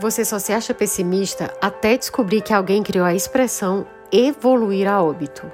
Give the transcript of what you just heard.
você só se acha pessimista até descobrir que alguém criou a expressão evoluir a óbito.